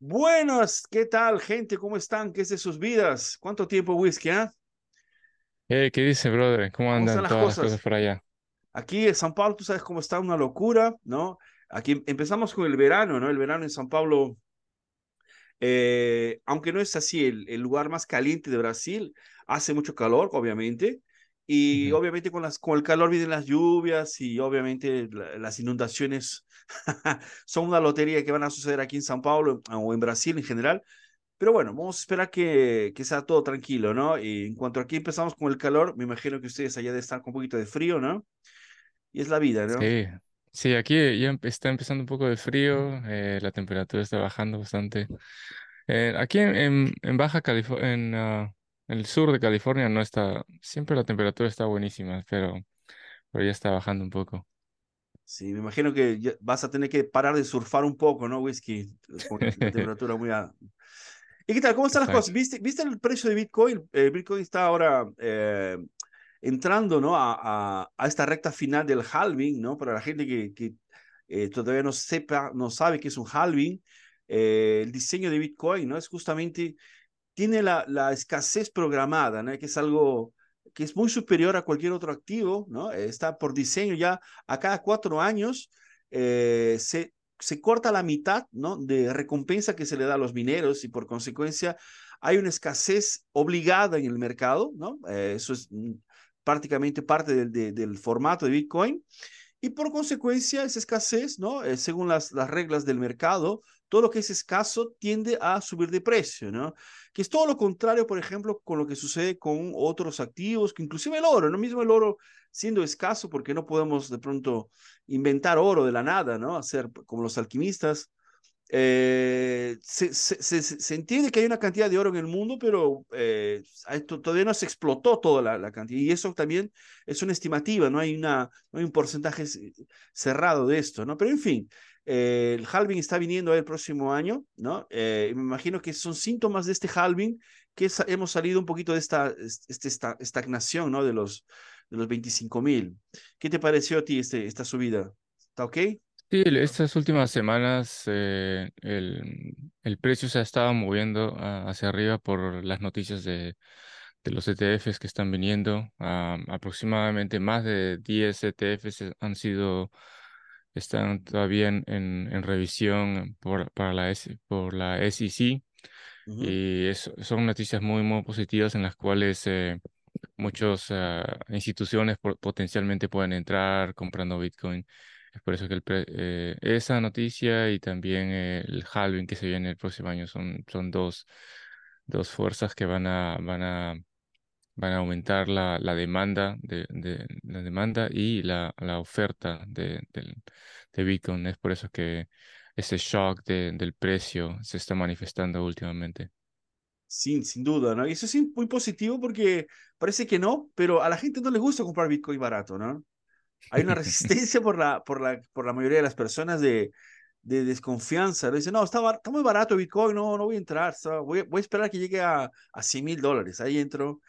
Buenas, ¿qué tal, gente? ¿Cómo están? ¿Qué es de sus vidas? ¿Cuánto tiempo, Whisky, ah? Eh, ¿qué dice, brother? ¿Cómo ¿Cómo andan las todas las cosas cosas? por allá? Aquí en San Pablo, tú sabes cómo está una locura, ¿no? Aquí em- empezamos con el verano, ¿no? El verano en San Pablo, eh, aunque no es así el, el lugar más caliente de Brasil, hace mucho calor, obviamente, y Ujú. obviamente con, las, con el calor vienen las lluvias y obviamente la- las inundaciones son una lotería que van a suceder aquí en San Pablo o en Brasil en general. Pero bueno, vamos a esperar que, que sea todo tranquilo, ¿no? Y en cuanto aquí empezamos con el calor, me imagino que ustedes allá de estar con un poquito de frío, ¿no? Y es la vida, ¿no? Sí, sí, aquí ya está empezando un poco de frío, eh, la temperatura está bajando bastante. Eh, aquí en, en, en Baja California, en ah, el sur de California no está, siempre la temperatura está buenísima, pero, pero ya está bajando un poco. Sí, me imagino que ya vas a tener que parar de surfar un poco, ¿no, Whisky? Con la, temperatura muy... a- ¿Y qué tal? ¿Cómo están las cosas? Exacto. ¿Viste, viste el precio de Bitcoin? El Bitcoin está ahora eh, entrando, ¿no? A, a, a esta recta final del halving, ¿no? Para la gente que, que eh, todavía no sepa, no sabe qué es un halving, eh, el diseño de Bitcoin, ¿no? Es justamente tiene la, la escasez programada, ¿no? que es algo que es muy superior a cualquier otro activo, ¿no? está por diseño ya a cada cuatro años eh, se, se corta la mitad ¿no? de recompensa que se le da a los mineros y por consecuencia hay una escasez obligada en el mercado, ¿no? Eh, eso es mm, prácticamente parte del, de, del formato de Bitcoin. Y por consecuencia, esa escasez, ¿no? Eh, según las, las reglas del mercado, todo lo que es escaso tiende a subir de precio, ¿no? Que es todo lo contrario, por ejemplo, con lo que sucede con otros activos, que inclusive el oro, ¿no? Mismo el oro siendo escaso, porque no podemos de pronto inventar oro de la nada, ¿no? Hacer como los alquimistas, eh, se, entiende que hay una cantidad de oro en el mundo, pero eh, todavía no se explotó toda la, la, cantidad. Y eso también es una estimativa, no hay, una, no hay un porcentaje cerrado de esto, ¿no? Pero en fin, eh, el halving está viniendo el próximo año, ¿no? Eh, me imagino que son síntomas de este halving que hemos salido un poquito de esta, este, esta estagnación, ¿no? De los, de los 25 mil. ¿Qué te pareció a ti este, esta subida? ¿Está ok? Sí, estas últimas semanas eh, el, el precio se ha estado moviendo ah, hacia arriba por las noticias de, de los ETFs que están viniendo. Ah, aproximadamente más de 10 ETFs han sido, están todavía en, en, en revisión por, para la, por la SEC Uh -huh. y es- son noticias muy, muy positivas en las cuales eh, muchas instituciones po- potencialmente pueden entrar comprando Bitcoin. Es por eso que el pre- eh, esa noticia y también eh, el halving que se viene el próximo año son, son dos, dos fuerzas que van a, van a, van a aumentar la, la demanda de, de- la demanda y la, la oferta de, del- de Bitcoin. Es por eso que ese shock de- del precio se está manifestando últimamente. Sin, sin duda, ¿no? Y eso es muy positivo porque parece que no, pero a la gente no le gusta comprar Bitcoin barato, ¿no? Hay una resistencia por la, por la, por la mayoría de las personas de, de desconfianza. ¿no? Dicen, no, está, está muy barato Bitcoin, no, no voy a entrar, está, voy, voy a esperar que llegue a, a 100 mil dólares. Ahí entro.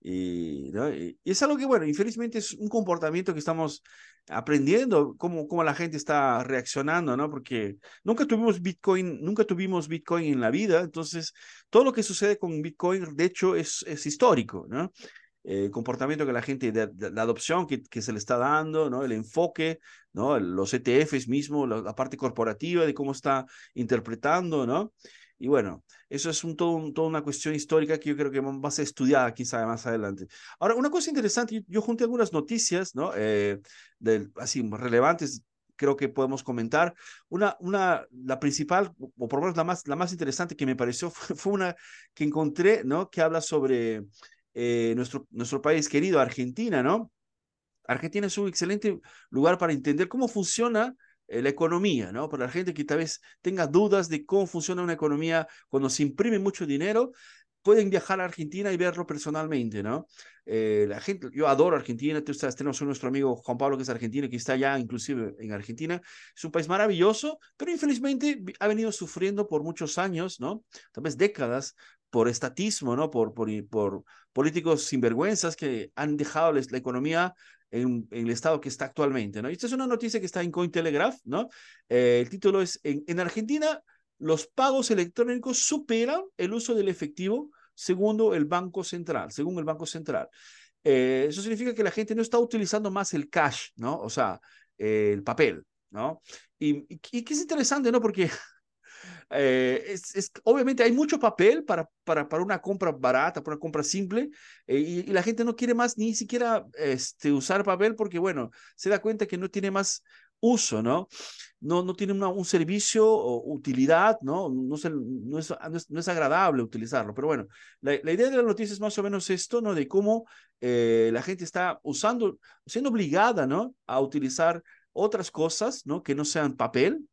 Y, ¿no? y, es algo que, bueno, infelizmente es un comportamiento que estamos aprendiendo, cómo, cómo la gente está reaccionando, ¿no? Porque nunca tuvimos Bitcoin, nunca tuvimos Bitcoin en la vida, entonces todo lo que sucede con Bitcoin, de hecho, es, es histórico, ¿no? el comportamiento que la gente, de, de, la adopción que, que, se le está dando, ¿no? el enfoque, ¿no? los ETFs mismo, la, la, parte corporativa de cómo está interpretando, ¿no? Y bueno, eso es un, todo, toda una cuestión histórica que yo creo que va a ser estudiada quizá más adelante. Ahora, una cosa interesante, yo, yo junté algunas noticias, ¿no? Eh, de, así relevantes creo que podemos comentar. Una, una, la principal, o por lo menos la más, la más interesante que me pareció, fue, una que encontré, ¿no? Que habla sobre eh, nuestro, nuestro país querido, Argentina, ¿no? Argentina es un excelente lugar para entender cómo funciona la economía, ¿no? Para la gente que tal vez tenga dudas de cómo funciona una economía cuando se imprime mucho dinero, pueden viajar a Argentina y verlo personalmente, ¿no? Eh, la gente, yo adoro Argentina, tú tenemos a nuestro amigo Juan Pablo que es argentino, que está allá inclusive en Argentina, es un país maravilloso, pero infelizmente ha venido sufriendo por muchos años, ¿no? Tal vez décadas por estatismo, ¿no? Por, por, por políticos sinvergüenzas que han dejado la economía en, en, el estado que está actualmente, ¿no? Y esta es una noticia que está en Cointelegraph, ¿no? Eh, el título es, en, en Argentina los pagos electrónicos superan el uso del efectivo según el Banco Central, según el Banco Central. Eh, eso significa que la gente no está utilizando más el cash, ¿no? O sea, el papel, ¿no? Y, y, que es interesante, ¿no? Porque eh, obviamente hay mucho papel para, para, para una compra barata, para una compra simple, eh, y, y, la gente no quiere más ni siquiera este, usar papel porque, bueno, se da cuenta que no tiene más uso, ¿no? No, no tiene un servicio o utilidad, ¿no? No, es, no, es, no, es, agradable utilizarlo, pero bueno, la, la, idea de la noticia es más o menos esto, ¿no? De cómo eh, la gente está usando, siendo obligada, ¿no? A utilizar otras cosas, ¿no? Que no sean papel,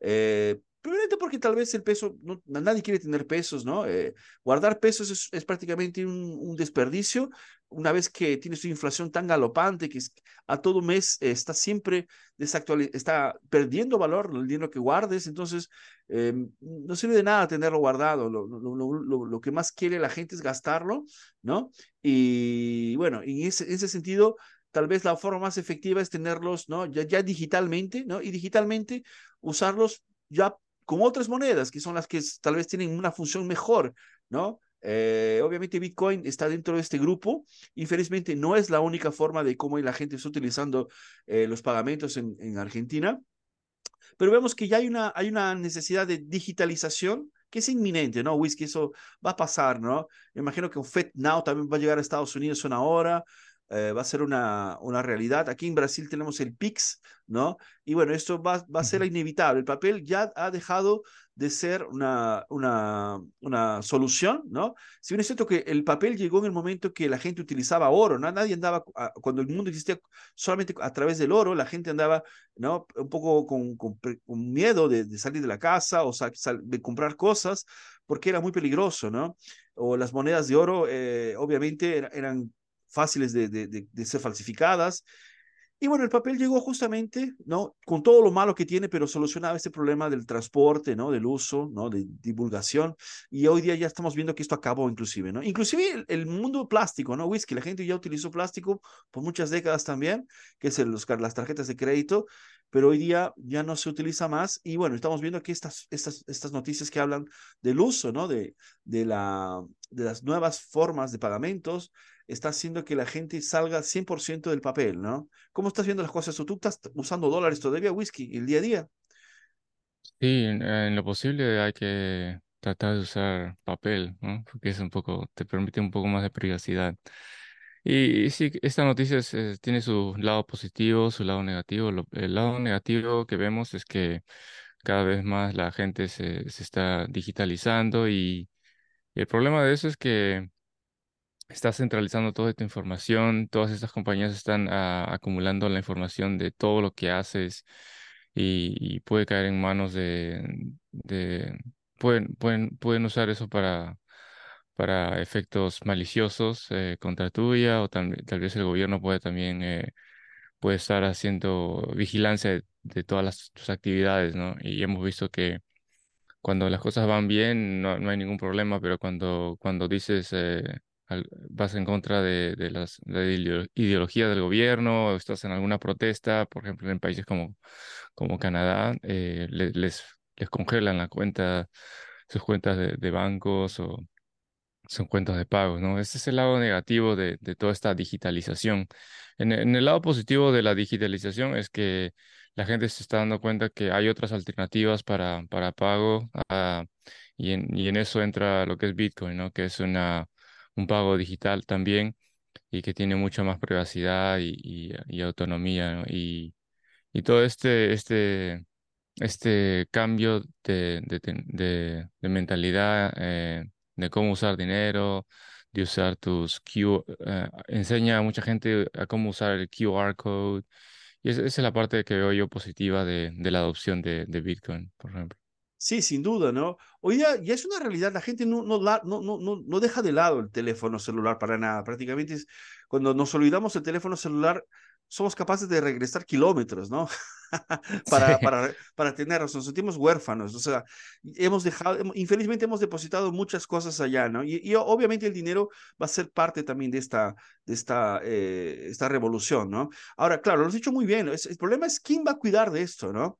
eh, Primero porque tal vez el peso, no, nadie quiere tener pesos, ¿no? Eh, guardar pesos es, es prácticamente un, desperdicio una vez que tienes una inflación tan galopante que a todo mes está siempre desactual, está perdiendo valor el dinero que guardes, entonces eh, no sirve de nada tenerlo guardado, lo, lo, lo, lo, que más quiere la gente es gastarlo, ¿no? Y bueno, en ese, en ese sentido, tal vez la forma más efectiva es tenerlos, ¿no? Ya, ya digitalmente, ¿no? Y digitalmente usarlos ya con otras monedas, que son las que tal vez tienen una función mejor, ¿no? Eh, obviamente Bitcoin está dentro de este grupo. Infelizmente no es la única forma de cómo la gente está utilizando eh, los pagamentos en, en, Argentina. Pero vemos que ya hay una, hay una necesidad de digitalización que es inminente, ¿no? Whisky, eso va a pasar, ¿no? Me imagino que FedNow también va a llegar a Estados Unidos una hora. Eh, va a ser una, una realidad. Aquí en Brasil tenemos el PIX, ¿no? Y bueno, esto va, va a ser inevitable. El papel ya ha dejado de ser una, una, una solución, ¿no? Si bien es cierto que el papel llegó en el momento que la gente utilizaba oro, ¿no? Nadie andaba, cuando el mundo existía solamente a través del oro, la gente andaba, ¿no? Un poco con, con, con miedo de, de, salir de la casa o sal, de comprar cosas porque era muy peligroso, ¿no? O las monedas de oro, eh, obviamente, eran fáciles de, de, de, ser falsificadas. Y bueno, el papel llegó justamente, ¿no? Con todo lo malo que tiene, pero solucionaba este problema del transporte, ¿no? Del uso, ¿no? De divulgación. Y hoy día ya estamos viendo que esto acabó inclusive, ¿no? Inclusive el, el mundo plástico, ¿no? Whisky, la gente ya utilizó plástico por muchas décadas también, que es el, los, las tarjetas de crédito, pero hoy día ya no se utiliza más. Y bueno, estamos viendo aquí estas, estas, estas noticias que hablan del uso, ¿no? De, de, la, de las nuevas formas de pagamentos, está haciendo que la gente salga 100% del papel, ¿no? ¿Cómo estás viendo las cosas? ¿O tú estás usando dólares todavía, whisky, el día a día? Sí, en, lo posible hay que tratar de usar papel, ¿no? Porque es un poco, te permite un poco más de privacidad. Y, y sí, esta noticia es, es, tiene su lado positivo, su lado negativo. Lo, el lado negativo que vemos es que cada vez más la gente se, se está digitalizando y, y el problema de eso es que está centralizando toda esta información, todas estas compañías están ah, acumulando la información de todo lo que haces y, puede caer en manos de, de pueden, pueden, pueden usar eso para, para efectos maliciosos eh, contra tuya o tal, vez el gobierno puede también eh, puede estar haciendo vigilancia de, de todas las, tus actividades, ¿no? Y hemos visto que cuando las cosas van bien no, no hay ningún problema, pero cuando, cuando dices eh, vas en contra de, de, las, la ideología del gobierno, o estás en alguna protesta, por ejemplo, en países como, como Canadá, eh, les, les, les, congelan la cuenta, sus cuentas de, de bancos o sus cuentas de pagos, ¿no? Ese es el lado negativo de, de toda esta digitalización. En, el lado positivo de la digitalización es que la gente se está dando cuenta que hay otras alternativas para, para pago uh, y, en, y en eso entra lo que es Bitcoin, ¿no? Que es una un pago digital también y que tiene mucha más privacidad y, autonomía. ¿no? Y, y todo este, este, este cambio de, mentalidad, eh, de cómo usar dinero, de usar tus Q, eh, enseña a mucha gente a cómo usar el QR code. Y esa, es la parte que veo yo positiva de, la adopción de Bitcoin, por ejemplo. Sí, sin duda, ¿no? Hoy día ya es una realidad, la gente no, no, no, no, no deja de lado el teléfono celular para nada. Prácticamente es, cuando nos olvidamos el teléfono celular, somos capaces de regresar kilómetros, ¿no? para, sí. para, para tenerlos, nos sentimos huérfanos, o sea, hemos dejado, infelizmente hemos depositado muchas cosas allá, ¿no? Y, y obviamente el dinero va a ser parte también de esta, de esta, eh, esta revolución, ¿no? Ahora, claro, lo has dicho muy bien, el problema es quién va a cuidar de esto, ¿no?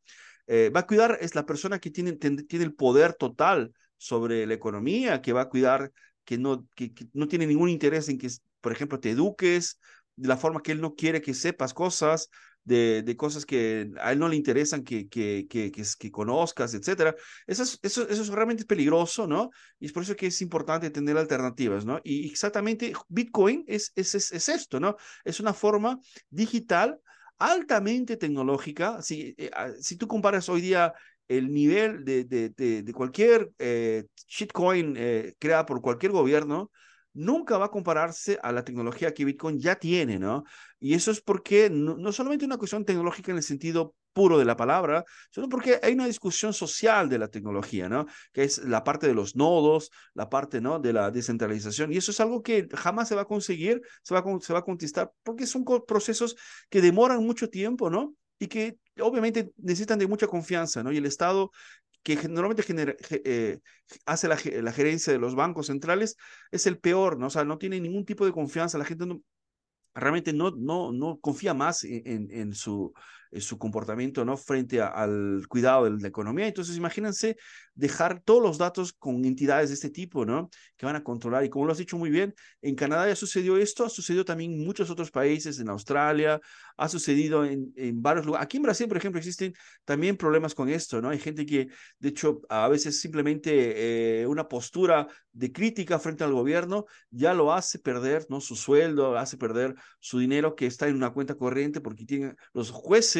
Eh, va a cuidar es la persona que tiene, tiene el poder total sobre la economía, que va a cuidar, que no, que, no tiene ningún interés en que, por ejemplo, te eduques de la forma que él no quiere que sepas cosas, de, de, cosas que a él no le interesan que, que, que, que, conozcas, etc. Eso es, eso, eso es realmente peligroso, ¿no? Y es por eso que es importante tener alternativas, ¿no? Y exactamente Bitcoin es, es, es esto, ¿no? Es una forma digital altamente tecnológica. Si, eh, ah, si tú comparas hoy día el nivel de, de, de, cualquier eh, shitcoin eh, creada por cualquier gobierno, nunca va a compararse a la tecnología que Bitcoin ya tiene, ¿no? Y eso es porque no, no solamente una cuestión tecnológica en el sentido puro de la palabra, sino porque hay una discusión social de la tecnología, ¿no? Que es la parte de los nodos, la parte, ¿no? De la descentralización. Y eso es algo que jamás se va a conseguir, se va a, se va a conquistar, porque son procesos que demoran mucho tiempo, ¿no? Y que obviamente necesitan de mucha confianza, ¿no? Y el Estado que normalmente eh, hace la, la, gerencia de los bancos centrales, es el peor, ¿no? O sea, no tiene ningún tipo de confianza, la gente realmente no, no, no confía más en, en, su, su comportamiento ¿no? frente al cuidado de la economía. Entonces, imagínense dejar todos los datos con entidades de este tipo, ¿no? Que van a controlar. Y como lo has dicho muy bien, en Canadá ya sucedió esto, ha sucedido también en muchos otros países, en Australia, ha sucedido en, en varios lugares. Aquí en Brasil, por ejemplo, existen también problemas con esto, ¿no? Hay gente que, de hecho, a veces simplemente eh, una postura de crítica frente al gobierno ya lo hace perder, ¿no? Su sueldo, hace perder su dinero que está en una cuenta corriente porque tienen los jueces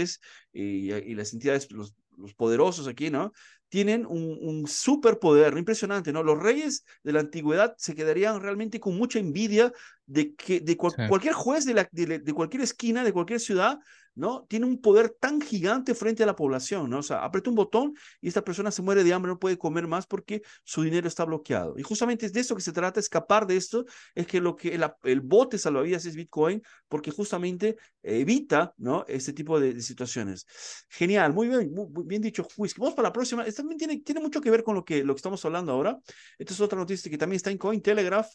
y, y las entidades, los, los poderosos aquí, ¿no? Tienen un, un superpoder impresionante, ¿no? Los reyes de la antigüedad se quedarían realmente con mucha envidia de que de cualquier juez de, la, de, cualquier esquina, de cualquier ciudad, ¿no? Tiene un poder tan gigante frente a la población, ¿no? O sea, aprieta un botón y esta persona se muere de hambre, no puede comer más porque su dinero está bloqueado. Y justamente es de esto que se trata, escapar de esto, es que lo que el, el bote salvavidas es Bitcoin, porque justamente evita, ¿no? Este tipo de, situaciones. Genial, muy bien, muy, bien dicho, Whisky. Vamos para la próxima. Esto también tiene, tiene mucho que ver con lo que, lo que estamos hablando ahora. Esta es otra noticia que también está en Cointelegraph.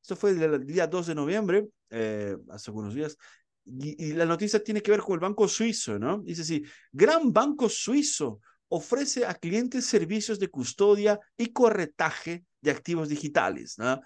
Esto fue el día 2 de noviembre, eh, hace algunos días. Y, la noticia tiene que ver con el banco suizo, ¿no? Dice así, gran banco suizo ofrece a clientes servicios de custodia y corretaje de activos digitales, ¿no?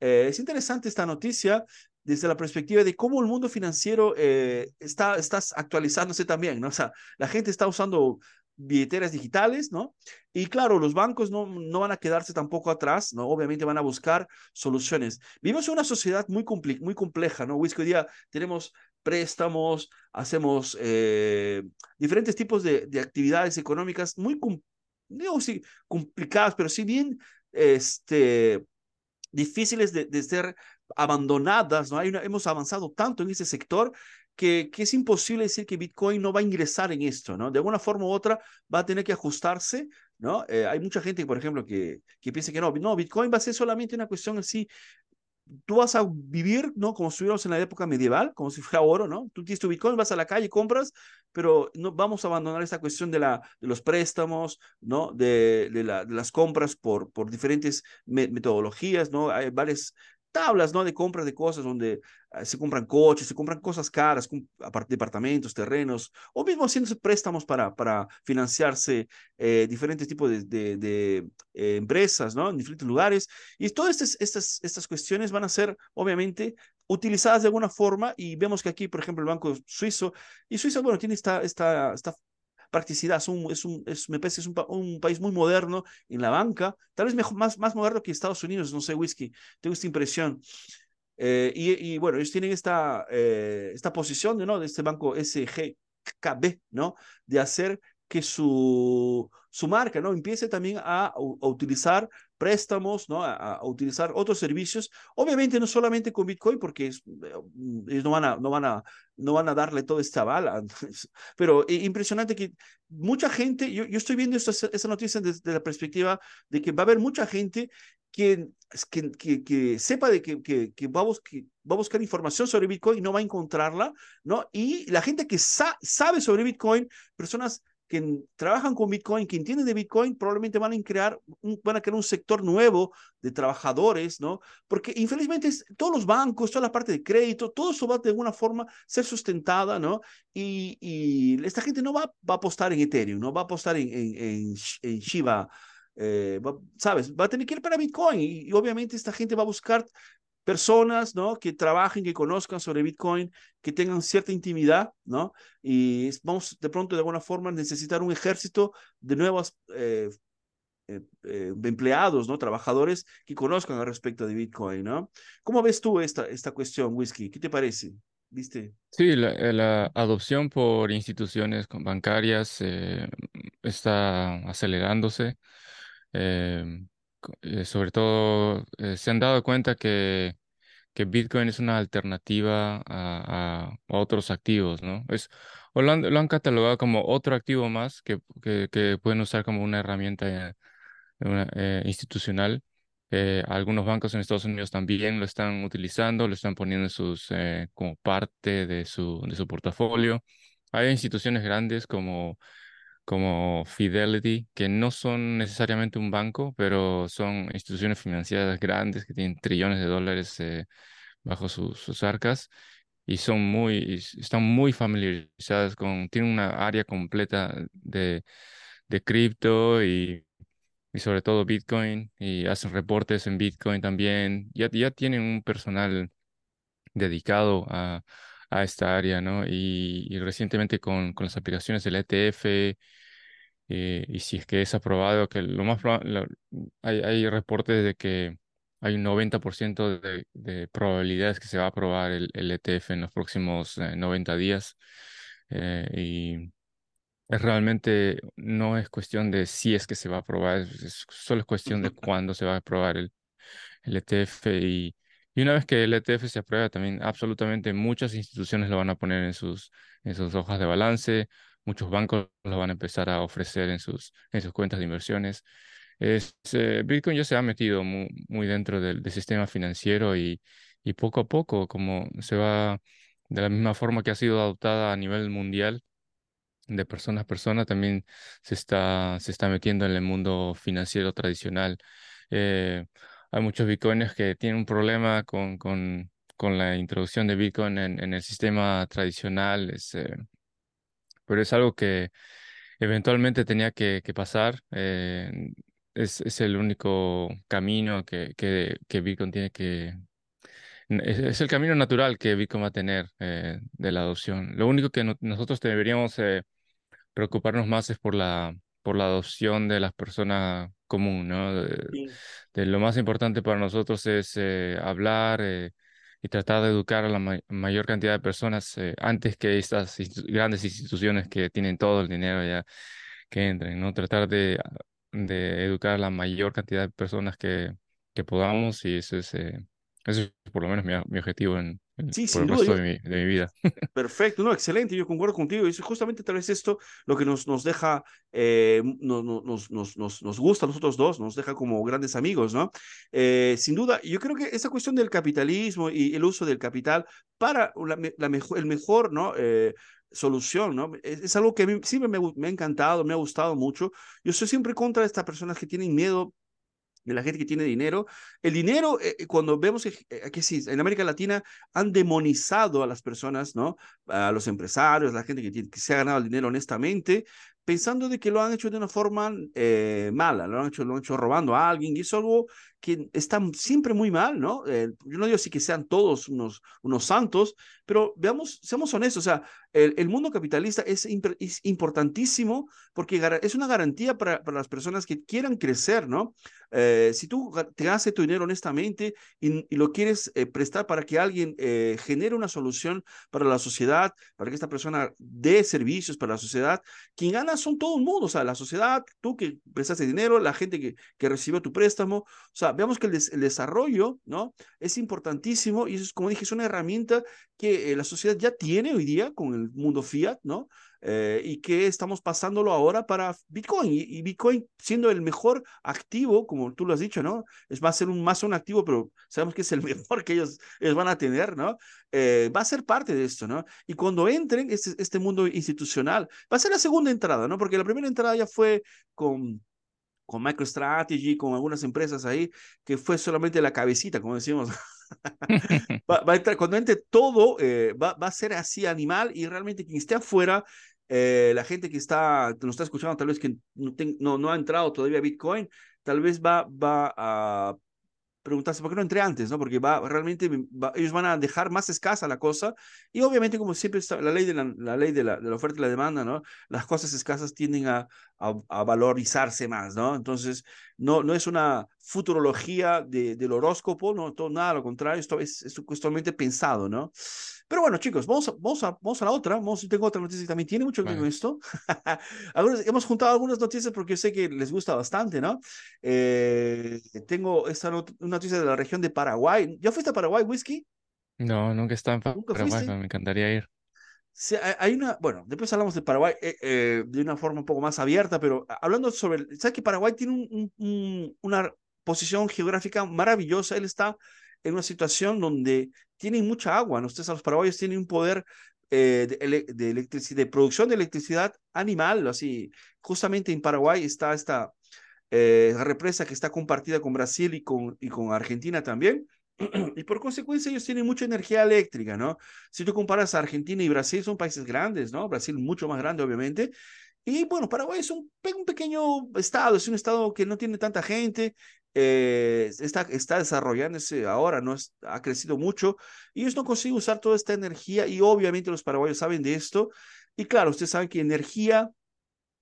Eh, es interesante esta noticia desde la perspectiva de cómo el mundo financiero eh, está, está actualizándose también, ¿no? O sea, la gente está usando billeteras digitales, ¿no? Y claro, los bancos no, no van a quedarse tampoco atrás, ¿no? Obviamente van a buscar soluciones. Vivimos en una sociedad muy, muy compleja, ¿no? Hoy día tenemos préstamos, hacemos eh, diferentes tipos de, de, actividades económicas muy, digo, sí, complicadas, pero sí bien este, difíciles de, de ser abandonadas, ¿no? Hay hemos avanzado tanto en ese sector que, es imposible decir que Bitcoin no va a ingresar en esto, ¿no? De alguna forma u otra va a tener que ajustarse, ¿no? Eh, hay mucha gente, por ejemplo, que, que piensa que no, no, Bitcoin va a ser solamente una cuestión así tú vas a vivir, ¿no? Como estuviéramos en la época medieval, como si fuera oro, ¿no? Tú tienes tu Bitcoin, vas a la calle, compras, pero no vamos a abandonar esta cuestión de, la, de los préstamos, ¿no? De, de, la, de las compras por, por diferentes metodologías, ¿no? Hay varias tablas, ¿no? De compras de cosas donde ah, se compran coches, se compran cosas caras, departamentos, terrenos, o mismo haciendo préstamos para, para financiarse eh, diferentes tipos de, de, eh, empresas, ¿no? En diferentes lugares. Y todas estas, estas, estas cuestiones van a ser, obviamente, utilizadas de alguna forma y vemos que aquí, por ejemplo, el Banco Suizo, y Suiza, bueno, tiene esta, esta, esta practicidad. Es un, es me parece es un, país muy moderno en la banca, tal vez mejor, más, más moderno que Estados Unidos, no sé, Whisky, tengo esta impresión. Eh, y, bueno, ellos tienen esta, eh, esta posición ¿no? de este banco SGKB, ¿no? De hacer que su, su marca ¿no? empiece también a utilizar préstamos, ¿no? A, utilizar otros servicios. Obviamente no solamente con Bitcoin, porque es, eh, ellos no van, a, no, van a, no van a darle toda esta bala, pero eh, impresionante que mucha gente, yo, yo estoy viendo esta, noticia desde la perspectiva de que va a haber mucha gente que, que, que, que sepa de que, que, va a buscar, va a buscar información sobre Bitcoin y no va a encontrarla, ¿no? Y la gente que sa sabe sobre Bitcoin, personas que trabajan con Bitcoin, que entienden de Bitcoin, probablemente van a crear un, van a crear un sector nuevo de trabajadores, ¿no? Porque infelizmente todos los bancos, toda la parte de crédito, todo eso va de alguna forma ser sustentada, ¿no? Y, y esta gente no va, va, a apostar en Ethereum, no va a apostar en, en, en, Shiba, eh, ¿sabes? Va a tener que ir para Bitcoin y, y, obviamente esta gente va a buscar personas, ¿no? Que trabajen, que conozcan sobre Bitcoin, que tengan cierta intimidad, ¿no? Y vamos de pronto de alguna forma necesitar un ejército de nuevos eh, eh, eh, empleados, ¿no? Trabajadores que conozcan al respecto de Bitcoin, ¿no? ¿Cómo ves tú esta, esta cuestión, Whisky? ¿Qué te parece? ¿Viste? Sí, la, la adopción por instituciones bancarias está acelerándose. Eh, sobre todo eh, se han dado cuenta que, que Bitcoin es una alternativa a, a, otros activos, ¿no? Es, o lo han, lo han, catalogado como otro activo más que, que, pueden usar como una herramienta eh, institucional. algunos bancos en Estados Unidos también lo están utilizando, lo están poniendo en sus, como parte de su, de su portafolio. Hay instituciones grandes como como Fidelity, que no son necesariamente un banco, pero son instituciones financieras grandes que tienen trillones de dólares eh, bajo sus arcas y son muy, están muy familiarizadas con, tienen una área completa de, de cripto y, y sobre todo Bitcoin y hacen reportes en Bitcoin también. Ya, ya tienen un personal dedicado a, a esta área, ¿no? Y, y recientemente con, con, las aplicaciones del ETF, eh, y si es que es aprobado, que lo más hay, hay reportes de que hay un 90% de, de, probabilidades que se va a aprobar el, el ETF en los próximos 90 eh, días. Eh, y es realmente no es cuestión de si es que se va a aprobar, es, solo es cuestión de cuándo se va a aprobar el, el ETF. Y, y una vez que el ETF se aprueba, también absolutamente muchas instituciones lo van a poner en sus, en sus hojas de balance, muchos bancos lo van a empezar a ofrecer en sus, en sus cuentas de inversiones. Es, eh, Bitcoin ya se ha metido muy, muy dentro del, del, sistema financiero y, y poco a poco, como se va de la misma forma que ha sido adoptada a nivel mundial, de persona a persona, también se está, se está metiendo en el mundo financiero tradicional. Eh, hay muchos bitcoins que tienen un problema con, con, con la introducción de Bitcoin en, el sistema tradicional. Es, eh, pero es algo que eventualmente tenía que, pasar. Eh, es, es, el único camino que, que, Bitcoin tiene que... Es, el camino natural que Bitcoin va a tener eh, de la adopción. Lo único que no, nosotros deberíamos eh, preocuparnos más es por la, por la adopción de las personas común, ¿no? De, sí. de, lo más importante para nosotros es eh, hablar y tratar de educar a la ma mayor cantidad de personas eh, antes que estas grandes instituciones que tienen todo el dinero ya que entren, ¿no? Tratar de, de educar a la mayor cantidad de personas que, que podamos y eso es, eh, eso es por lo menos mi, mi objetivo en, Sí, por el duda, resto yo... de, mi, de mi vida. Perfecto, no, excelente, yo concuerdo contigo. Y es justamente tal vez esto lo que nos, nos deja, eh, nos, nos, nos, nos, nos gusta a nosotros dos, nos deja como grandes amigos, ¿no? Eh, sin duda, yo creo que esa cuestión del capitalismo y el uso del capital para la, la mejor, el mejor, ¿no? Eh, solución, ¿no? Es, es, algo que a mí siempre me, me ha encantado, me ha gustado mucho. Yo soy siempre contra estas personas que tienen miedo de la gente que tiene dinero. El dinero, eh, cuando vemos que, eh, sí, en América Latina han demonizado a las personas, ¿no? A los empresarios, la gente que, tiene, que se ha ganado el dinero honestamente, pensando de que lo han hecho de una forma eh, mala, lo han, hecho, lo han hecho robando a alguien, y es algo que está siempre muy mal, ¿no? Eh, yo no digo así que sean todos unos, unos santos, pero veamos, seamos honestos, o sea, el, el mundo capitalista es, es, importantísimo porque es una garantía para, para, las personas que quieran crecer, ¿no? Eh, si tú te gastas tu dinero honestamente y, y lo quieres eh, prestar para que alguien eh, genere una solución para la sociedad, para que esta persona dé servicios para la sociedad, quien gana son todo el mundo, o sea, la sociedad, tú que prestaste dinero, la gente que, que recibió tu préstamo, o sea, veamos que el, des el, desarrollo, ¿no? Es importantísimo y es, como dije, es una herramienta que la sociedad ya tiene hoy día con el mundo fiat, ¿no? Eh, y que estamos pasándolo ahora para Bitcoin. Y, Bitcoin siendo el mejor activo, como tú lo has dicho, ¿no? Es, va a ser un, más un activo, pero sabemos que es el mejor que ellos, ellos van a tener, ¿no? Eh, va a ser parte de esto, ¿no? Y cuando entren este, este mundo institucional, va a ser la segunda entrada, ¿no? Porque la primera entrada ya fue con con MicroStrategy, con algunas empresas ahí, que fue solamente la cabecita, como decimos. va, a entrar, cuando entre todo, eh, va, va, a ser así animal y realmente quien esté afuera eh, la gente que está, nos está escuchando, tal vez que no, no, no, ha entrado todavía a Bitcoin, tal vez va, va a preguntarse por qué no entré antes, ¿no? Porque va realmente ellos van a dejar más escasa la cosa y obviamente como siempre está la ley de la, la ley de la, de la, oferta y la demanda, ¿no? Las cosas escasas tienden a, a, valorizarse más, ¿no? Entonces no no es una futurología de, del horóscopo, no todo nada lo contrario, esto es, es totalmente pensado, ¿no? Pero bueno, chicos, vamos a, vamos a, vamos a la otra. Vamos, tengo otra noticia que también tiene mucho que ver con esto. hemos juntado algunas noticias porque sé que les gusta bastante, ¿no? Eh, tengo esta una noticia de la región de Paraguay. ¿Ya fuiste a Paraguay, Whisky? No, nunca he estado en Paraguay, me encantaría ir. Hay una, bueno, después hablamos de Paraguay eh, eh, de una forma un poco más abierta, pero hablando sobre, ¿sabes que Paraguay tiene un, un, una posición geográfica maravillosa? Él está en una situación donde tienen mucha agua. ¿no? Ustedes, los paraguayos, tienen un poder eh, de, electricidad, de producción de electricidad animal. Así, justamente en Paraguay está esta eh, represa que está compartida con Brasil y con, y con Argentina también. y por consecuencia ellos tienen mucha energía eléctrica, ¿no? Si tú comparas a Argentina y Brasil, son países grandes, ¿no? Brasil mucho más grande, obviamente. Y bueno, Paraguay es un, un pequeño estado, es un estado que no tiene tanta gente, eh, está, está desarrollándose ahora, ¿no? ha crecido mucho y ellos no consiguen usar toda esta energía y obviamente los paraguayos saben de esto. Y claro, ustedes saben que energía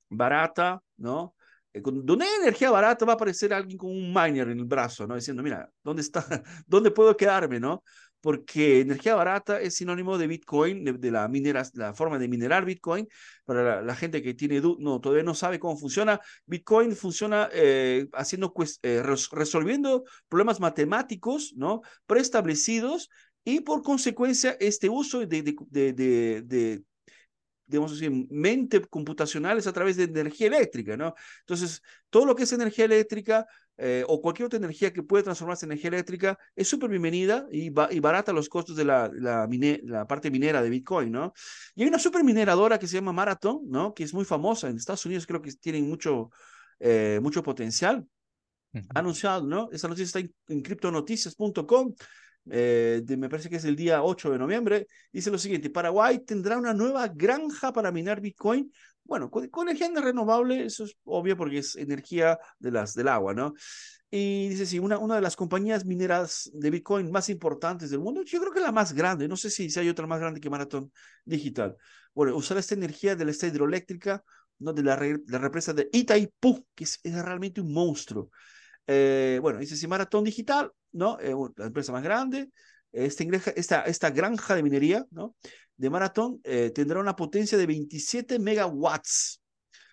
barata, ¿no? Eh, donde hay energía barata va a aparecer alguien con un miner en el brazo, ¿no? Diciendo, mira, ¿dónde está? ¿Dónde puedo quedarme, no? porque energía barata es sinónimo de Bitcoin, de, la, minera, la forma de minerar Bitcoin. Para la, gente que tiene no, todavía no sabe cómo funciona, Bitcoin funciona eh, haciendo, eh, resolviendo problemas matemáticos ¿no? preestablecidos y por consecuencia este uso de, de, de digamos así, mente computacional es a través de energía eléctrica, ¿no? Entonces, todo lo que es energía eléctrica eh, o cualquier otra energía que puede transformarse en energía eléctrica es súper bienvenida y, y, barata los costos de la, la, la, parte minera de Bitcoin, ¿no? Y hay una súper mineradora que se llama Marathon, ¿no? Que es muy famosa en Estados Unidos, creo que tienen mucho, eh, mucho potencial. Anunciado, ¿no? Esa noticia está en, en criptonoticias.com. Eh, me parece que es el día 8 de noviembre, dice lo siguiente, Paraguay tendrá una nueva granja para minar Bitcoin. Bueno, con, energía renovable, eso es obvio porque es energía de las, del agua, ¿no? Y dice, sí, una, una de las compañías mineras de Bitcoin más importantes del mundo, yo creo que la más grande, no sé si, si hay otra más grande que Maratón Digital. Bueno, usar esta energía de la esta hidroeléctrica, ¿no? de la, la represa de Itaipú, que es, es realmente un monstruo. Eh, bueno, dice si Maratón Digital, ¿no? Eh, la empresa más grande, esta, granja de minería, ¿no? De Maratón eh, tendrá una potencia de 27 megawatts.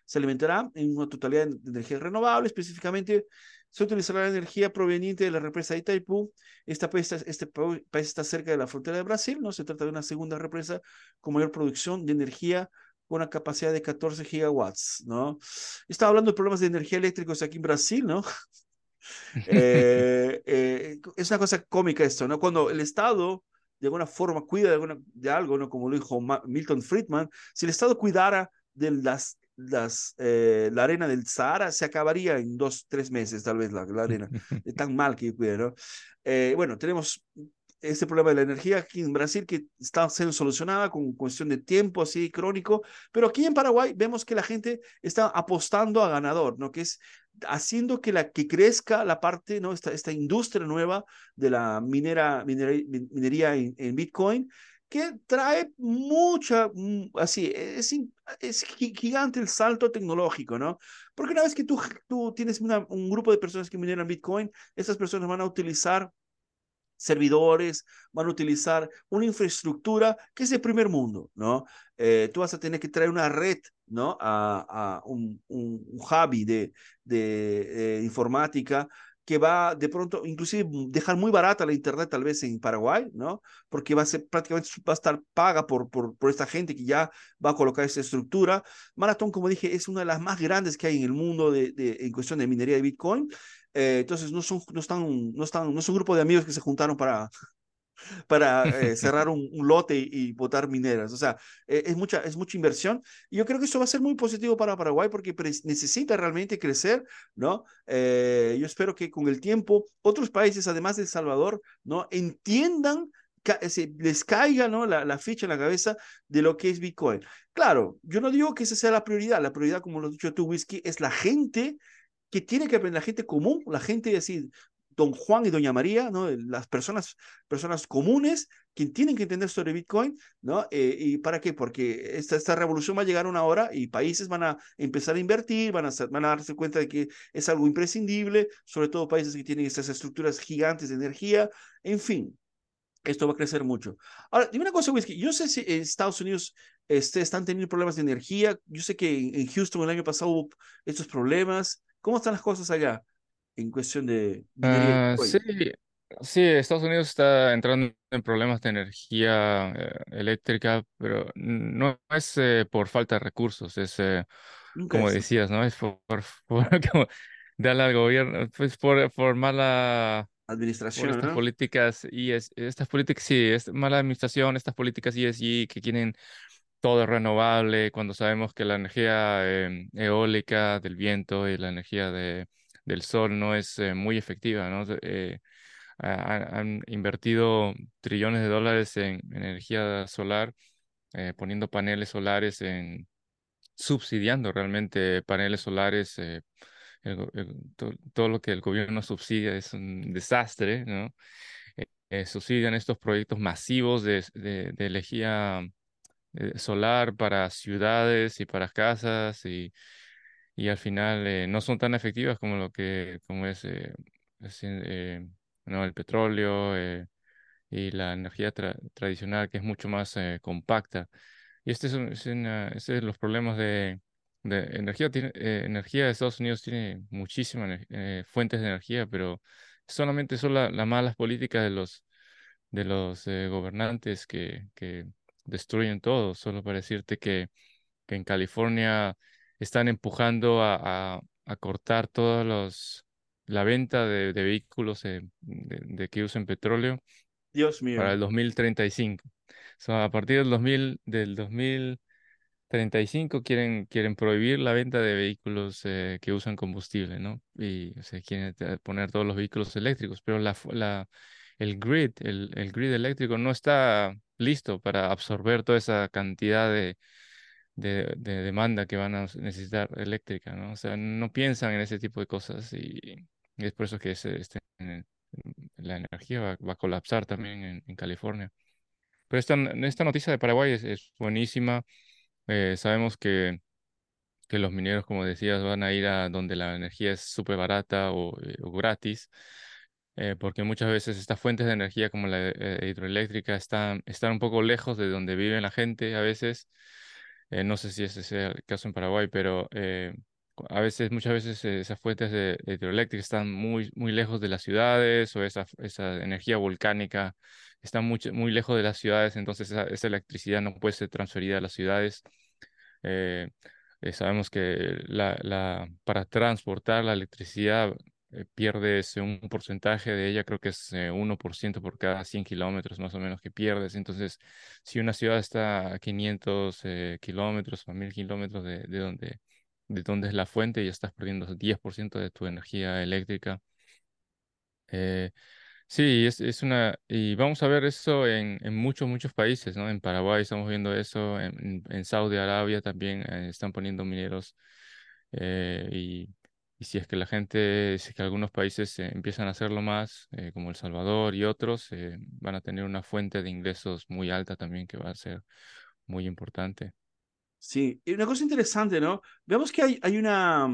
Se alimentará en una totalidad de energía renovable, específicamente se utilizará la energía proveniente de la represa de Itaipú. Este país está cerca de la frontera de Brasil, ¿no? Se trata de una segunda represa con mayor producción de energía con una capacidad de 14 gigawatts, ¿no? Estaba hablando de problemas de energía eléctricos aquí en Brasil, ¿no? Eh, eh, es una cosa cómica esto, ¿no? Cuando el Estado de alguna forma cuida de, alguna, de algo, ¿no? Como lo dijo Milton Friedman, si el Estado cuidara de las, las, eh, la arena del Sahara, se acabaría en dos, tres meses, tal vez, la, la arena, tan mal que cuida, ¿no? bueno, tenemos este problema de la energía aquí en Brasil que está siendo solucionada con cuestión de tiempo así crónico, pero aquí en Paraguay vemos que la gente está apostando a ganador, ¿no? Que es haciendo que, la, que crezca la parte, ¿no? esta, esta industria nueva de la minera, minería en, Bitcoin, que trae mucha, mm, así, es, es gigante el salto tecnológico, ¿no? Porque una vez que tú, tú tienes un grupo de personas que mineran Bitcoin, esas personas van a utilizar servidores, van a utilizar una infraestructura que es de primer mundo, ¿no? Eh, tú vas a tener que traer una red, ¿no? A, a un, un, hobby de, de, eh, informática que va de pronto, inclusive dejar muy barata la Internet tal vez en Paraguay, ¿no? Porque va a ser prácticamente, va a estar paga por, por, por esta gente que ya va a colocar esa estructura. Marathon, como dije, es una de las más grandes que hay en el mundo de, de en cuestión de minería de Bitcoin. Eh, entonces, no, son, no, están, no, están, no es un grupo de amigos que se juntaron para, para eh, cerrar un, lote y, botar mineras. O sea, eh, es, mucha, es mucha inversión. Y yo creo que eso va a ser muy positivo para Paraguay porque necesita realmente crecer, ¿no? Eh, yo espero que con el tiempo otros países, además de El Salvador, ¿no? Entiendan se les caiga ¿no? la, la, ficha en la cabeza de lo que es Bitcoin. Claro, yo no digo que esa sea la prioridad, la prioridad, como lo has dicho tú, Whisky, es la gente que tiene que aprender, la gente común, la gente decir, don Juan y doña María, ¿no? las personas, personas comunes que tienen que entender sobre Bitcoin, ¿no? Eh, ¿Y para qué? Porque esta, esta revolución va a llegar una hora y países van a empezar a invertir, van a, van a darse cuenta de que es algo imprescindible, sobre todo países que tienen estas estructuras gigantes de energía, en fin. Esto va a crecer mucho. Ahora, dime una cosa, Whisky. Yo sé si en Estados Unidos este, están teniendo problemas de energía. Yo sé que en Houston el año pasado hubo estos problemas. ¿Cómo están las cosas allá? en cuestión de ah, sí, sí, Estados Unidos está entrando en problemas de energía eh, eléctrica, pero no es eh, por falta de recursos, es eh, como decías, ¿no? Es por, darle al gobierno, pues por, por mala administración, por estas políticas y es, estas políticas, sí, es mala administración, estas políticas ESG que quieren todo renovable, cuando sabemos que la energía em, eólica del viento y la energía de del sol no es eh, muy efectiva, ¿no? Eh, han, invertido trillones de dólares en energía solar, eh, poniendo paneles solares en subsidiando realmente paneles solares. todo lo que el gobierno subsidia es un desastre, ¿no? subsidian estos proyectos masivos de, de, de energía solar para ciudades y para casas y y al final eh, no son tan efectivas como lo que como es, eh, eh, no, el petróleo y la energía tradicional que es mucho más compacta. Y este es, es, este es los problemas de, de energía. Tiene, energía de Estados Unidos tiene muchísimas fuentes de energía, pero solamente son las malas políticas de los, de los gobernantes que, que destruyen todo. Solo para decirte que, que en California están empujando a, a, cortar todos los la venta de, de vehículos de, de, que usen petróleo Dios mío. para el 2035. So, a partir del 2000, del 2035 quieren, quieren prohibir la venta de vehículos eh, que usan combustible, ¿no? Y se quieren poner todos los vehículos eléctricos, pero la, la, el grid, el, el grid eléctrico no está listo para absorber toda esa cantidad de, de, demanda que van a necesitar eléctrica, ¿no? O sea, no piensan en ese tipo de cosas y, es por eso que este, la energía va, a colapsar también en, California. Pero esta, esta noticia de Paraguay es, buenísima. Eh, sabemos que, que los mineros, como decías, van a ir a donde la energía es súper barata o, eh, gratis. Eh, porque muchas veces estas fuentes de energía como la hidroeléctrica están, están un poco lejos de donde vive la gente a veces eh, no sé si ese sea el caso en Paraguay, pero eh, a veces, muchas veces eh, esas fuentes de, hidroeléctricas están muy, muy lejos de las ciudades o esa, esa energía volcánica está muy, muy lejos de las ciudades, entonces esa, electricidad no puede ser transferida a las ciudades. sabemos que la, la, para transportar la electricidad eh, pierdes un porcentaje de ella, creo que es 1% eh, por cada 100 kilómetros más o menos que pierdes. Entonces, si una ciudad está a 500 eh, kilómetros o 1000 kilómetros de, de, donde, de donde es la fuente, ya estás perdiendo 10% de tu energía eléctrica. sí, es, es, una, y vamos a ver eso en, en, muchos, muchos países, ¿no? En Paraguay estamos viendo eso, en, en Saudi Arabia también están poniendo mineros y y si es que la gente, si es que algunos países eh, empiezan a hacerlo más, eh, como El Salvador y otros, eh, van a tener una fuente de ingresos muy alta también que va a ser muy importante. Sí, y una cosa interesante, ¿no? Vemos que hay, hay una...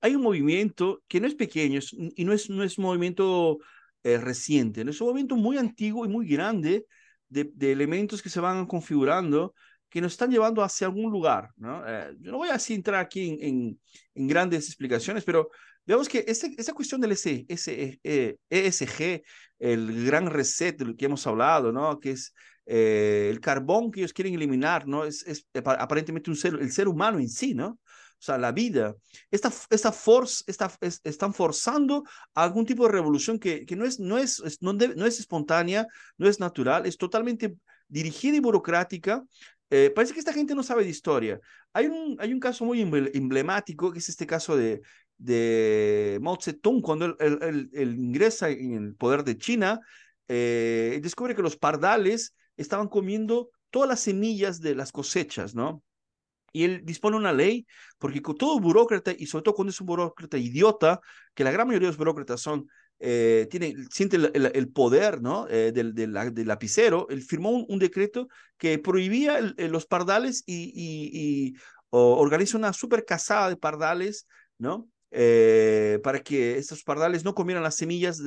Hay un movimiento que no es pequeño y no es, no es un movimiento reciente, es un movimiento muy antiguo y muy grande de, de elementos que se van configurando que nos están llevando hacia algún lugar, ¿no? yo no voy a entrar aquí en, en, grandes explicaciones, pero veamos que esta, esta cuestión del ESG, e el gran reset del que hemos hablado, ¿no? Que es el carbón que ellos quieren eliminar, ¿no? Es, es aparentemente un ser, el ser humano en sí, ¿no? o sea, la vida, esta, esta force, esta, están forzando algún tipo de revolución que, que no, es, no, es, no, no, es espontánea, no es natural, es totalmente dirigida y burocrática. Eh, parece que esta gente no sabe de historia. Hay un, hay un caso muy emblemático, que es este caso de, de Mao Zedong, cuando él, ingresa en el poder de China, eh, descubre que los pardales estaban comiendo todas las semillas de las cosechas, ¿no? y él dispone una ley, porque todo burócrata, y sobre todo cuando es un burócrata idiota, que la gran mayoría de los burócratas son, eh, tiene, siente el, poder ¿no? Eh, del, del, lapicero, él firmó un, decreto que prohibía los pardales y, y, organiza una super casada de pardales, ¿no? Eh, para que estos pardales no comieran las semillas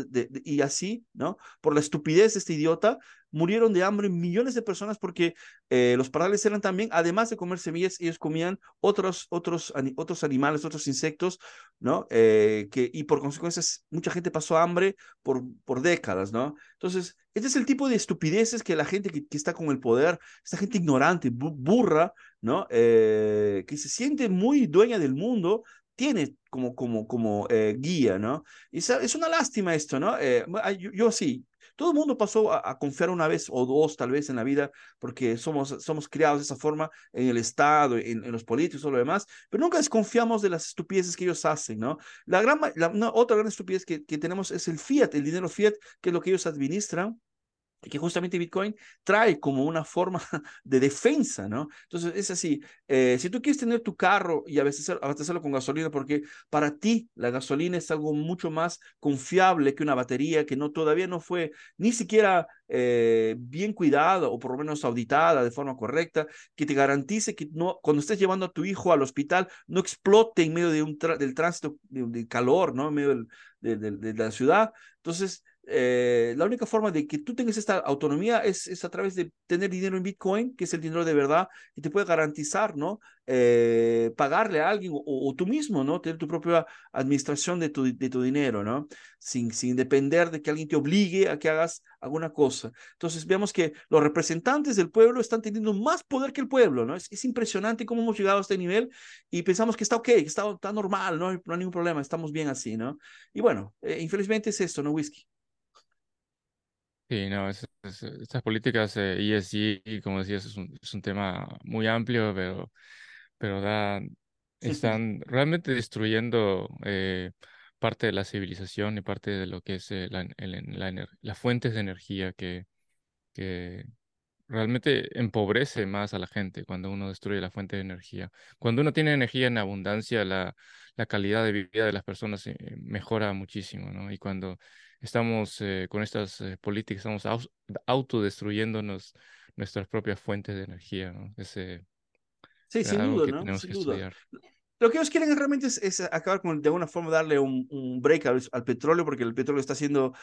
y así, ¿no? Por la estupidez de este idiota, murieron de hambre millones de personas porque eh, los pardales eran también, además de comer semillas, ellos comían otros, otros, otros animales, otros insectos, ¿no? Eh, que, y por consecuencias, mucha gente pasó hambre por, por décadas, ¿no? Entonces, este es el tipo de estupideces que la gente que, está con el poder, esta gente ignorante, burra, ¿no? que se siente muy dueña del mundo, tiene como, como, como eh, guía, ¿no? Y es una lástima esto, ¿no? Eh, yo, sí, todo el mundo pasó a, confiar una vez o dos tal vez en la vida porque somos, somos criados de esa forma en el Estado, en, los políticos o lo demás, pero nunca desconfiamos de las estupideces que ellos hacen, ¿no? La gran, la, otra gran estupidez que, que tenemos es el fiat, el dinero fiat, que es lo que ellos administran que justamente Bitcoin trae como una forma de defensa, ¿no? Entonces es así, eh, si tú quieres tener tu carro y abastecerlo con gasolina, porque para ti la gasolina es algo mucho más confiable que una batería que no todavía no fue ni siquiera eh, bien cuidada o por lo menos auditada de forma correcta, que te garantice que no, cuando estés llevando a tu hijo al hospital no explote en medio de un del tránsito de, calor, ¿no? En medio de, de la ciudad. Entonces, eh, la única forma de que tú tengas esta autonomía es, es, a través de tener dinero en Bitcoin, que es el dinero de verdad, y te puede garantizar, ¿no? Eh, pagarle a alguien o, tú mismo, ¿no? Tener tu propia administración de tu, de tu dinero, ¿no? Sin, sin depender de que alguien te obligue a que hagas alguna cosa. Entonces, vemos que los representantes del pueblo están teniendo más poder que el pueblo, ¿no? Es, es impresionante cómo hemos llegado a este nivel y pensamos que está ok, que está, está normal, ¿no? No hay ningún problema, estamos bien así, ¿no? Y bueno, eh, infelizmente es esto, ¿no, Whisky? Sí, no, estas políticas eh, ESG, como decías, es un, es un tema muy amplio, pero, pero da, están realmente destruyendo eh, parte de la civilización y parte de lo que es eh, la, la, las fuentes de energía que, que realmente empobrece más a la gente cuando uno destruye la fuente de energía. Cuando uno tiene energía en abundancia, la, la calidad de vida de las personas eh, mejora muchísimo, ¿no? Y cuando estamos eh, con estas eh, políticas, estamos autodestruyéndonos nuestras propias fuentes de energía, ¿no? Ese, sí, sin duda, ¿no? Sin duda. Lo que ellos quieren realmente es, acabar con, de alguna forma, darle un, un break al, al, petróleo, porque el petróleo está siendo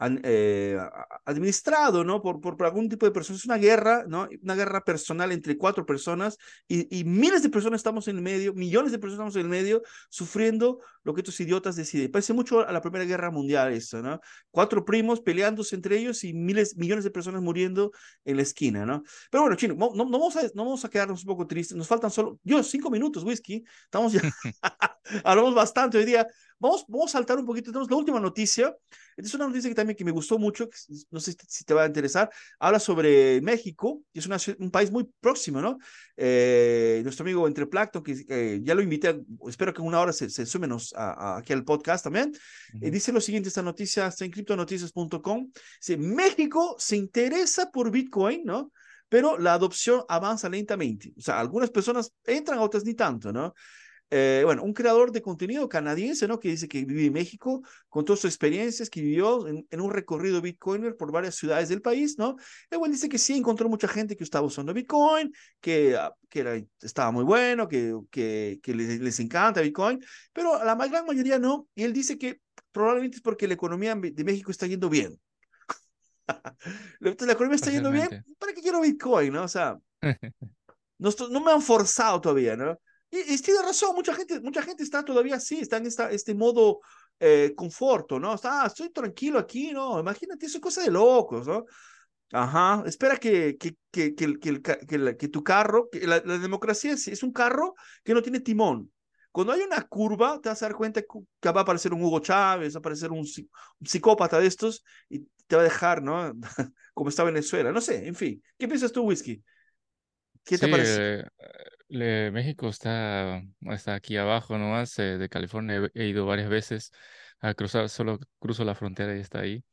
eh, administrado, ¿no? Por, por, algún tipo de personas. Es una guerra, ¿no? Una guerra personal entre cuatro personas y, y, miles de personas estamos en el medio, millones de personas estamos en el medio, sufriendo lo que estos idiotas deciden. Parece mucho a la Primera Guerra Mundial esto, ¿no? Cuatro primos peleándose entre ellos y miles, millones de personas muriendo en la esquina, ¿no? Pero bueno, Chino, no, no, vamos, a, no vamos a quedarnos un poco tristes. Nos faltan solo, yo, cinco minutos, whisky. Estamos ya, hablamos bastante hoy día. Vamos, vamos a saltar un poquito. Tenemos la última noticia. Esta es una noticia que también que me gustó mucho, no sé si te va a interesar. Habla sobre México, que es una, un país muy próximo, ¿no? Eh, nuestro amigo Entre Placto, que ya lo invité, espero que en una hora se, se sumenos a, aquí al podcast también. Eh, dice lo siguiente, esta noticia está en criptonoticias.com. Dice, México se interesa por Bitcoin, ¿no? Pero la adopción avanza lentamente. O sea, algunas personas entran, otras ni tanto, ¿no? Eh, bueno, un creador de contenido canadiense, ¿no? Que dice que vive en México, con todas sus experiencias, que vivió en, un recorrido Bitcoiner por varias ciudades del país, ¿no? Igual dice que sí encontró mucha gente que estaba usando Bitcoin, que, ah, que era, estaba muy bueno, que, que, que les, les, encanta Bitcoin, pero la gran mayoría no. Y él dice que probablemente es porque la economía de México está yendo bien. la economía está yendo bien, ¿para qué quiero Bitcoin, no? O sea, no, no me han forzado todavía, ¿no? Y, tiene razón, mucha gente, mucha gente está todavía así, está en esta, este modo eh, conforto, ¿no? Está, ah, estoy tranquilo aquí, ¿no? Imagínate, eso es cosa de locos, ¿no? Ajá, espera que, que, que, que, que, que tu carro, que la, democracia es, es, un carro que no tiene timón. Cuando hay una curva, te vas a dar cuenta que va a aparecer un Hugo Chávez, va a aparecer un, un psicópata de estos y te va a dejar, ¿no? Como está Venezuela, no sé, en fin. ¿Qué piensas tú, Whisky? ¿Qué te parece? Eh, México está, está aquí abajo nomás, eh, de California he, ido varias veces a cruzar, solo cruzo la frontera y está ahí.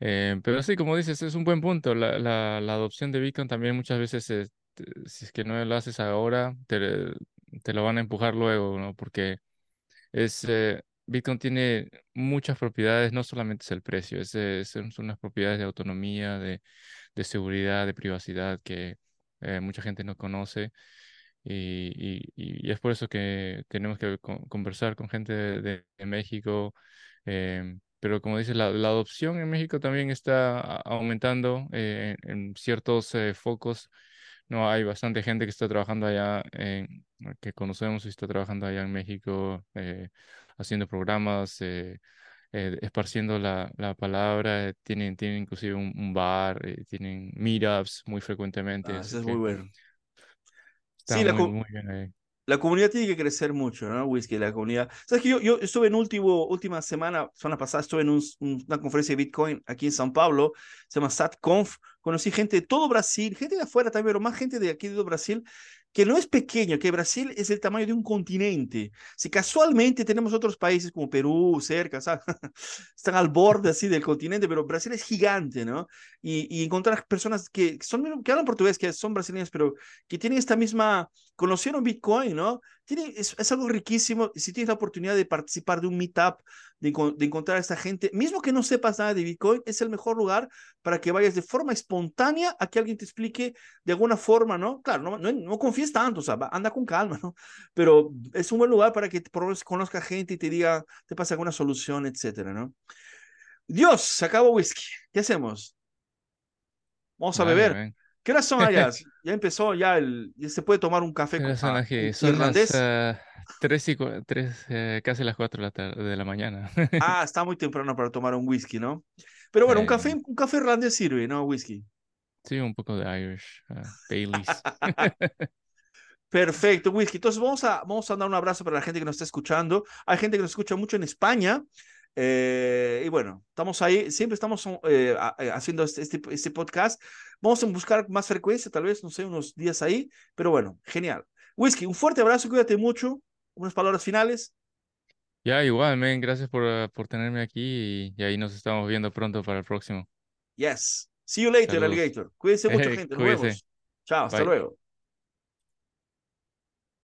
Eh, pero sí, como dices, es un buen punto. La, la, la adopción de Bitcoin también muchas veces, si es que no lo haces ahora, te, te lo van a empujar luego, ¿no? Porque es, Bitcoin tiene muchas propiedades, no solamente es el precio, es, son unas propiedades de autonomía, de, de seguridad, de privacidad que eh, mucha gente no conoce. Y, y, es por eso que tenemos que conversar con gente de, México. Em, pero como dices, la, la, adopción en México también está aumentando eh, en, ciertos eh, focos. No, hay bastante gente que está trabajando allá, que conocemos y está trabajando allá en México, haciendo programas, esparciendo la, la palabra. Tienen, tienen inclusive un, bar, tienen meetups muy frecuentemente. Ah, eso es muy bueno sí, la, la comunidad tiene que crecer mucho, ¿no? Whisky, la comunidad. Sabes que yo, yo estuve en último, última semana, semana pasada, estuve en una conferencia de Bitcoin aquí en San Pablo, se llama SatConf. Conocí gente de todo Brasil, gente de afuera también, pero más gente de aquí de Brasil, que no es pequeño, que Brasil es el tamaño de un continente. Si casualmente tenemos otros países como Perú, cerca, ¿sabes? están al borde así del continente, pero Brasil es gigante, ¿no? Y, encontrar personas que, son, que hablan portugués, que son brasileños, pero que tienen esta misma, conocieron Bitcoin, ¿no? Tiene, es, es algo riquísimo. Si tienes la oportunidad de participar de un meetup, de, de, encontrar a esta gente, mismo que no sepas nada de Bitcoin, es el mejor lugar para que vayas de forma espontánea a que alguien te explique de alguna forma, ¿no? Claro, no, no, no confíes tanto, o sea, anda con calma, ¿no? Pero es un buen lugar para que por lo menos conozca gente y te diga, te pase alguna solución, etcétera, ¿no? Dios, se acabó whisky. ¿Qué hacemos? Vamos a beber. ¿Qué horas son allá? ya empezó, ya, el, ya se puede tomar un café con son, son irlandés. Las, uh, tres y tres, eh, casi las cuatro de la, de la mañana. ah, está muy temprano para tomar un whisky, ¿no? Pero bueno, un café, un café irlandés sirve, ¿no? Whisky. Sí, un poco de Irish, uh, Baileys. Perfecto, Whisky. Entonces vamos a, vamos a dar un abrazo para la gente que nos está escuchando. Hay gente que nos escucha mucho en España. Eh, y bueno, estamos ahí, siempre estamos eh, eh, haciendo este, este, este, podcast. Vamos a buscar más frecuencia, tal vez, no sé, unos días ahí, pero bueno, genial. Whisky, un fuerte abrazo, cuídate mucho. Unas palabras finales. Ya, igual, men, gracias por, uh, por tenerme aquí y, ahí nos estamos viendo pronto para el próximo. Yes. See you later, Alligator. Cuídense mucho, gente. Nos vemos. Chao, hasta luego.